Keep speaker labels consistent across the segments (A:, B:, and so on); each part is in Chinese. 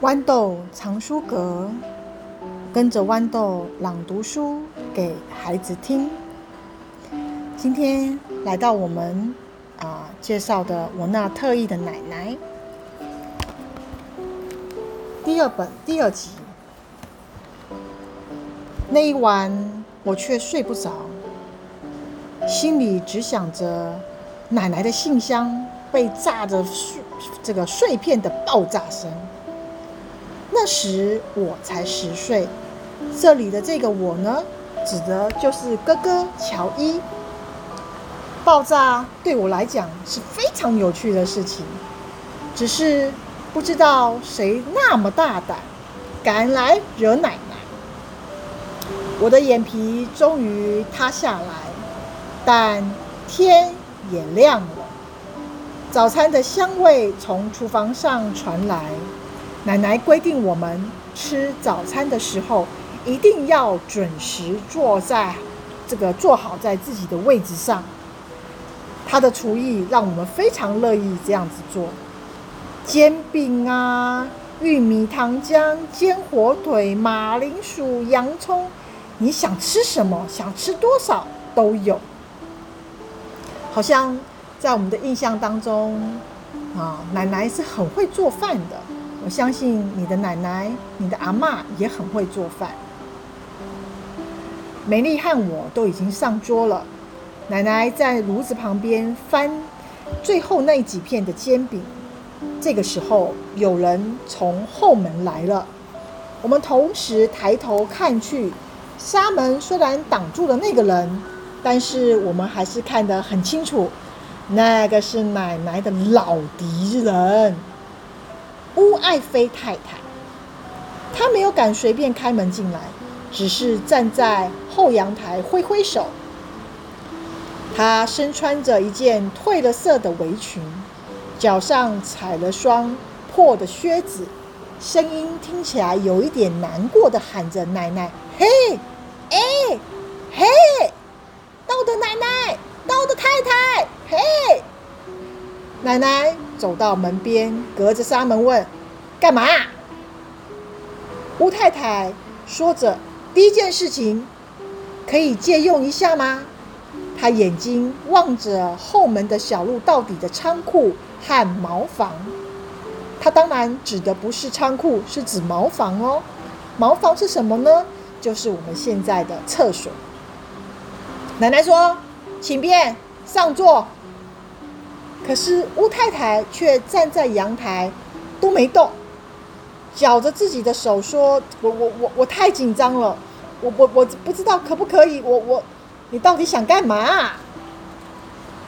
A: 豌豆藏书阁，跟着豌豆朗读书给孩子听。今天来到我们啊、介绍的我那特异的奶奶，第二本第二集。那一晚我却睡不着，心里只想着奶奶的信箱被炸的碎这个碎片的爆炸声。那时我才十岁，这里的这个我呢，指的就是哥哥乔伊。爆炸对我来讲是非常有趣的事情，只是不知道谁那么大胆，敢来惹奶奶。我的眼皮终于塌下来，但天也亮了，早餐的香味从厨房上传来。奶奶规定我们吃早餐的时候一定要准时坐在这个坐好在自己的位置上。她的厨艺让我们非常乐意这样子做。煎饼啊，玉米糖浆、煎火腿、马铃薯、洋葱，你想吃什么，想吃多少都有。好像在我们的印象当中啊，奶奶是很会做饭的。我相信你的奶奶、你的阿嬷也很会做饭。美丽和我都已经上桌了，奶奶在炉子旁边翻最后那几片的煎饼。这个时候，有人从后门来了。我们同时抬头看去，纱门虽然挡住了那个人，但是我们还是看得很清楚，那个是奶奶的老敌人。乌爱妃太太，她没有敢随便开门进来，只是站在后阳台挥挥手。她身穿着一件褪了色的围裙，脚上踩了双破的靴子，声音听起来有一点难过的喊着：“奶奶，嘿，哎，嘿，豆的奶奶，豆的太太，嘿。”奶奶走到门边，隔着纱门问：“干嘛？”乌太太说着：“第一件事情，可以借用一下吗？”她眼睛望着后门的小路到底的仓库和茅房。她当然指的不是仓库，是指茅房哦。茅房是什么呢？就是我们现在的厕所。奶奶说：“请便，上座。”可是乌太太却站在阳台，都没动，绞着自己的手说：“我我我我太紧张了，我我我不知道可不可以，我我你到底想干嘛？”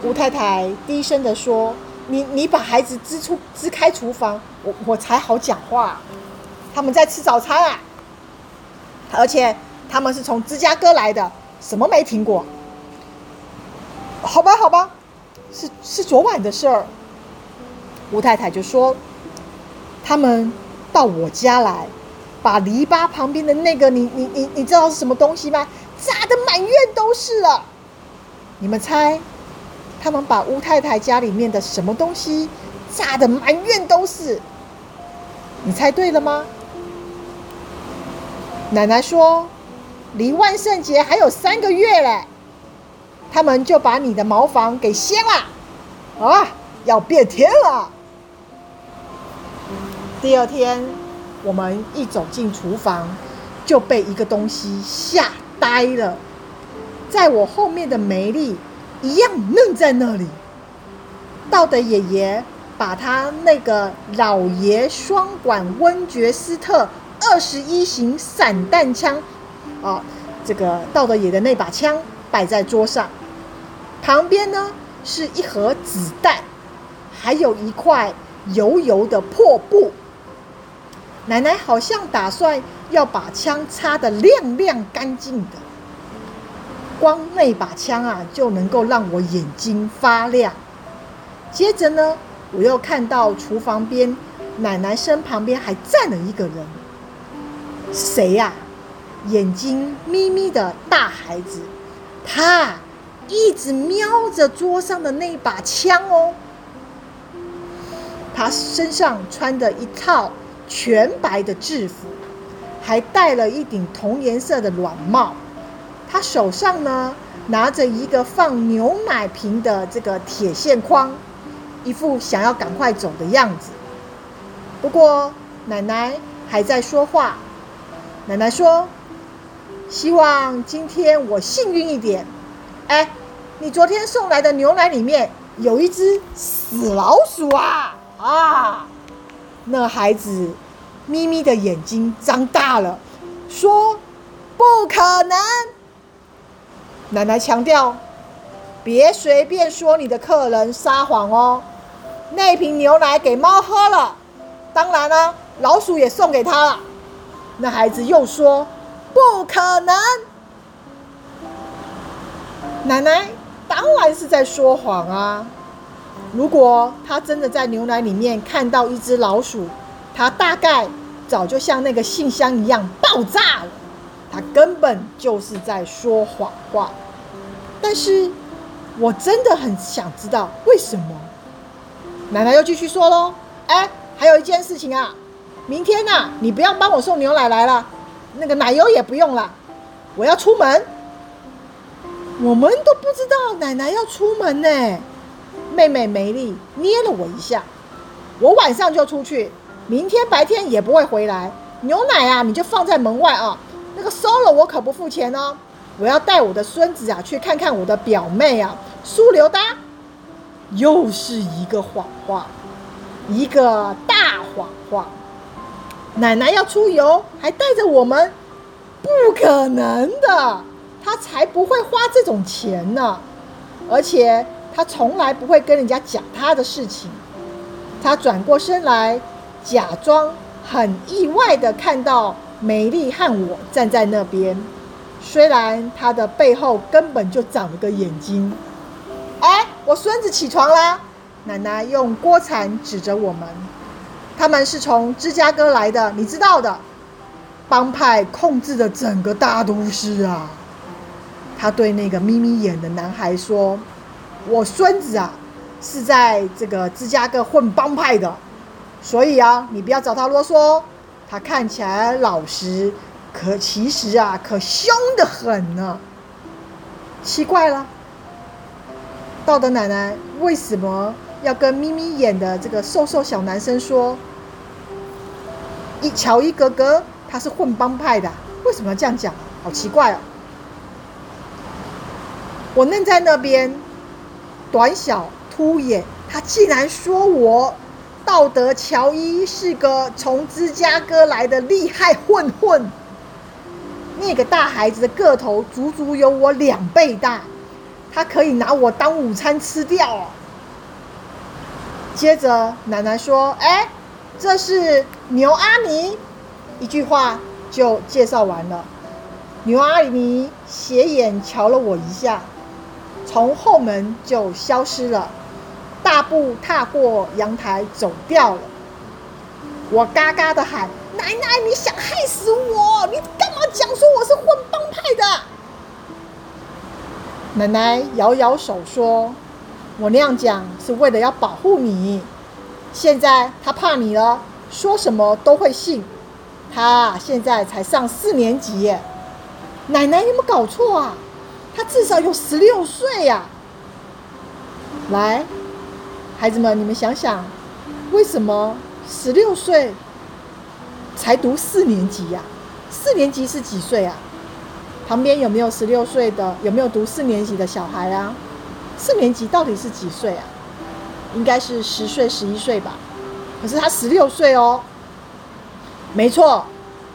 A: 乌太太低声地说：“你你把孩子支出支开厨房，我我才好讲话。他们在吃早餐啊，而且他们是从芝加哥来的，什么没听过？好吧，好吧。”是是昨晚的事儿，吴太太就说：“他们到我家来，把篱笆旁边的那个你你你你知道是什么东西吗？炸得满院都是了。你们猜，他们把吴太太家里面的什么东西炸得满院都是？你猜对了吗？”奶奶说：“离万圣节还有三个月嘞。”他们就把你的茅房给掀了，啊，要变天了。第二天，我们一走进厨房，就被一个东西吓呆了。在我后面的梅丽一样愣在那里。道德爷爷把他那个老爷双管温爵斯特二十一型散弹枪，啊，这个道德爷的那把枪摆在桌上。旁边呢是一盒子弹，还有一块油油的破布。奶奶好像打算要把枪擦得亮亮干净的，光那把枪啊就能够让我眼睛发亮。接着呢，我又看到厨房边奶奶身旁边还站了一个人，谁呀？眼睛眯眯的大孩子，他。一直瞄着桌上的那把枪哦，他身上穿的一套全白的制服，还戴了一顶同颜色的软帽。他手上呢，拿着一个放牛奶瓶的这个铁线筐，一副想要赶快走的样子。不过奶奶还在说话。奶奶说：“希望今天我幸运一点。”哎，你昨天送来的牛奶里面有一只死老鼠啊！啊！那孩子咪咪的眼睛张大了，说：“不可能！”奶奶强调：“别随便说你的客人撒谎哦。那瓶牛奶给猫喝了，当然了，老鼠也送给他了。”那孩子又说：“不可能。”奶奶当然是在说谎啊！如果他真的在牛奶里面看到一只老鼠，他大概早就像那个信箱一样爆炸了。他根本就是在说谎话。但是，我真的很想知道为什么。奶奶又继续说喽：“哎，还有一件事情啊，明天呐，你不要帮我送牛奶来了，那个奶油也不用了，我要出门。”我们都不知道奶奶要出门呢。妹妹梅丽捏了我一下，我晚上就出去，明天白天也不会回来。牛奶啊，你就放在门外啊，那个收了我可不付钱哦。我要带我的孙子啊去看看我的表妹啊，苏留达。又是一个谎话，一个大谎话。奶奶要出游，还带着我们，不可能的。他才不会花这种钱呢，而且他从来不会跟人家讲他的事情。他转过身来，假装很意外地看到美丽和我站在那边，虽然他的背后根本就长了个眼睛。哎，我孙子起床啦！奶奶用锅铲指着我们，他们是从芝加哥来的，你知道的，帮派控制着整个大都市啊。他对那个眯眯眼的男孩说：“我孙子啊，是在这个芝加哥混帮派的，所以啊，你不要找他啰嗦。他看起来老实，可其实啊，可凶得很呢。奇怪了，道德奶奶为什么要跟眯眯眼的这个瘦瘦小男生说？一乔伊哥哥他是混帮派的，为什么要这样讲？好奇怪哦。”我愣在那边，短小突眼，他竟然说我道德乔伊是个从芝加哥来的厉害混混。那个大孩子的个头足足有我两倍大，他可以拿我当午餐吃掉哦。接着奶奶说：“哎，这是牛阿尼。”一句话就介绍完了。牛阿尼斜眼瞧了我一下。从后门就消失了，大步踏过阳台走掉了。我嘎嘎的喊：“奶奶，你想害死我？你干嘛讲说我是混帮派的？”奶奶摇摇手说：“我那样讲是为了要保护你。现在他怕你了，说什么都会信。他现在才上四年级耶。奶奶，有没有搞错啊？”他至少有十六岁呀！来，孩子们，你们想想，为什么十六岁才读四年级呀？四年级是几岁啊？旁边有没有十六岁的？有没有读四年级的小孩啊？四年级到底是几岁啊？应该是十岁、十一岁吧？可是他十六岁哦。没错，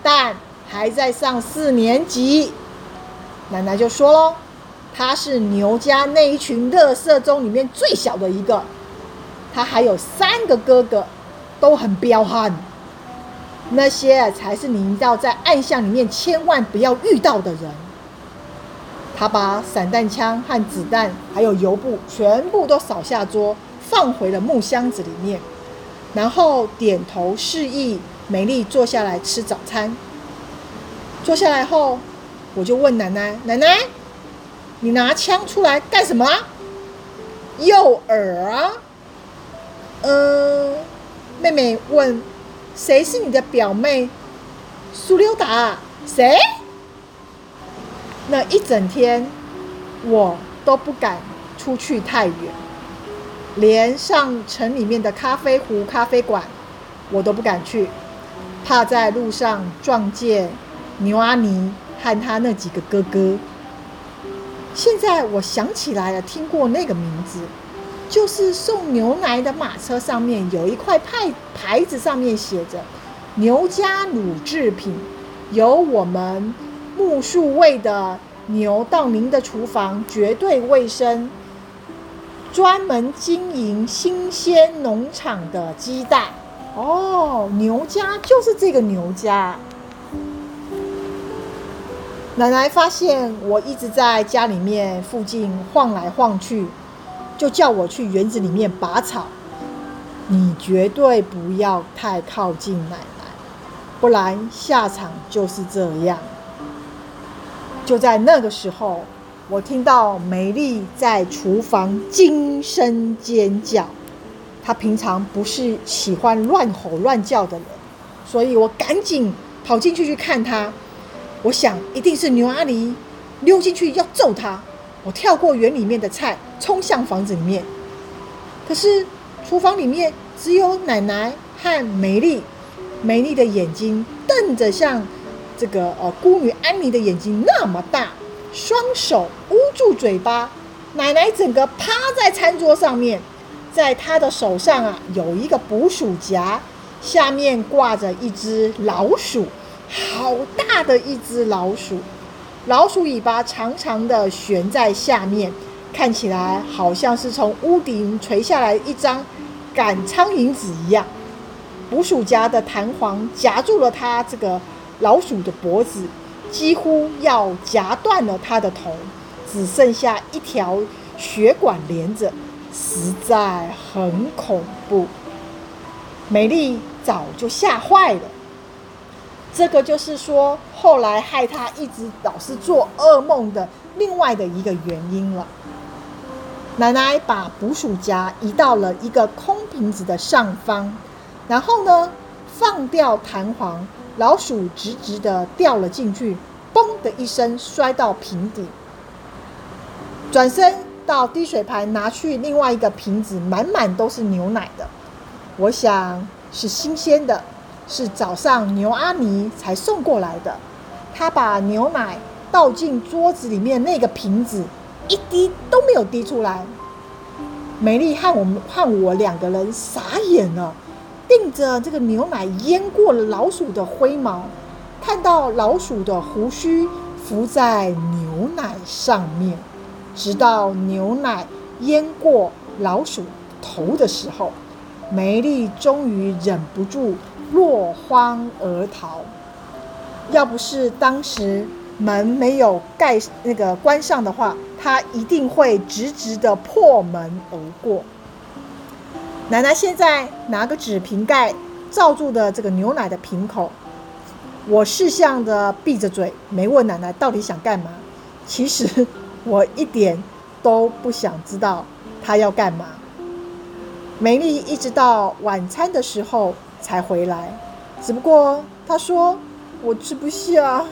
A: 但还在上四年级。奶奶就说喽。他是牛家那一群垃圾中里面最小的一个，他还有三个哥哥，都很彪悍。那些才是你要在暗巷里面千万不要遇到的人。他把散弹枪和子弹还有油布全部都扫下桌，放回了木箱子里面，然后点头示意美丽坐下来吃早餐。坐下来后，我就问奶奶：“奶奶。”你拿枪出来干什么啊？诱饵啊？嗯，妹妹问，谁是你的表妹苏溜达？谁？那一整天，我都不敢出去太远，连上城里面的咖啡壶、咖啡馆，我都不敢去，怕在路上撞见牛阿尼和他那几个哥哥。现在我想起来了，听过那个名字，就是送牛奶的马车上面有一块牌牌子，上面写着“牛家乳制品”，由我们木树味的牛到您的厨房，绝对卫生，专门经营新鲜农场的鸡蛋。哦，牛家就是这个牛家。奶奶发现我一直在家里面附近晃来晃去，就叫我去园子里面拔草。你绝对不要太靠近奶奶，不然下场就是这样。就在那个时候，我听到美丽在厨房惊声尖叫。她平常不是喜欢乱吼乱叫的人，所以我赶紧跑进去去看她。我想一定是牛阿尼溜进去要揍他。我跳过园里面的菜，冲向房子里面。可是厨房里面只有奶奶和美丽。美丽的眼睛瞪着像这个呃孤女安妮的眼睛那么大，双手捂住嘴巴。奶奶整个趴在餐桌上面，在她的手上啊有一个捕鼠夹，下面挂着一只老鼠。好大的一只老鼠，老鼠尾巴长长的悬在下面，看起来好像是从屋顶垂下来一张赶苍蝇纸一样。捕鼠夹的弹簧夹住了它这个老鼠的脖子，几乎要夹断了它的头，只剩下一条血管连着，实在很恐怖。美丽早就吓坏了。这个就是说，后来害他一直老是做噩梦的另外的一个原因了。奶奶把捕鼠夹移到了一个空瓶子的上方，然后呢，放掉弹簧，老鼠直直的掉了进去，嘣的一声摔到瓶底。转身到滴水盘拿去另外一个瓶子，满满都是牛奶的，我想是新鲜的。是早上牛阿尼才送过来的，他把牛奶倒进桌子里面那个瓶子，一滴都没有滴出来。美丽和我们和我两个人傻眼了，盯着这个牛奶淹过了老鼠的灰毛，看到老鼠的胡须浮在牛奶上面，直到牛奶淹过老鼠头的时候，美丽终于忍不住。落荒而逃。要不是当时门没有盖那个关上的话，他一定会直直的破门而过。奶奶现在拿个纸瓶盖罩住的这个牛奶的瓶口，我识相的闭着嘴，没问奶奶到底想干嘛。其实我一点都不想知道她要干嘛。美丽一直到晚餐的时候。才回来，只不过他说我吃不下。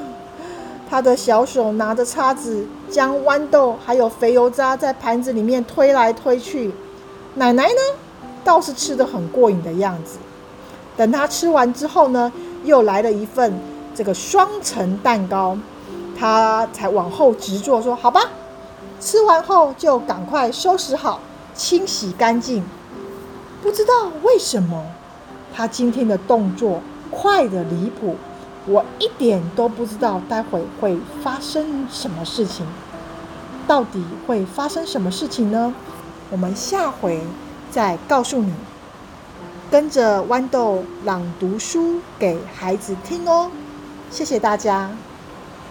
A: 他的小手拿着叉子，将豌豆还有肥油渣在盘子里面推来推去。奶奶呢，倒是吃得很过瘾的样子。等他吃完之后呢，又来了一份这个双层蛋糕，他才往后直坐说：“好吧。”吃完后就赶快收拾好，清洗干净。不知道为什么。他今天的动作快得离谱，我一点都不知道待会会发生什么事情。到底会发生什么事情呢？我们下回再告诉你。跟着豌豆朗读书给孩子听哦，谢谢大家。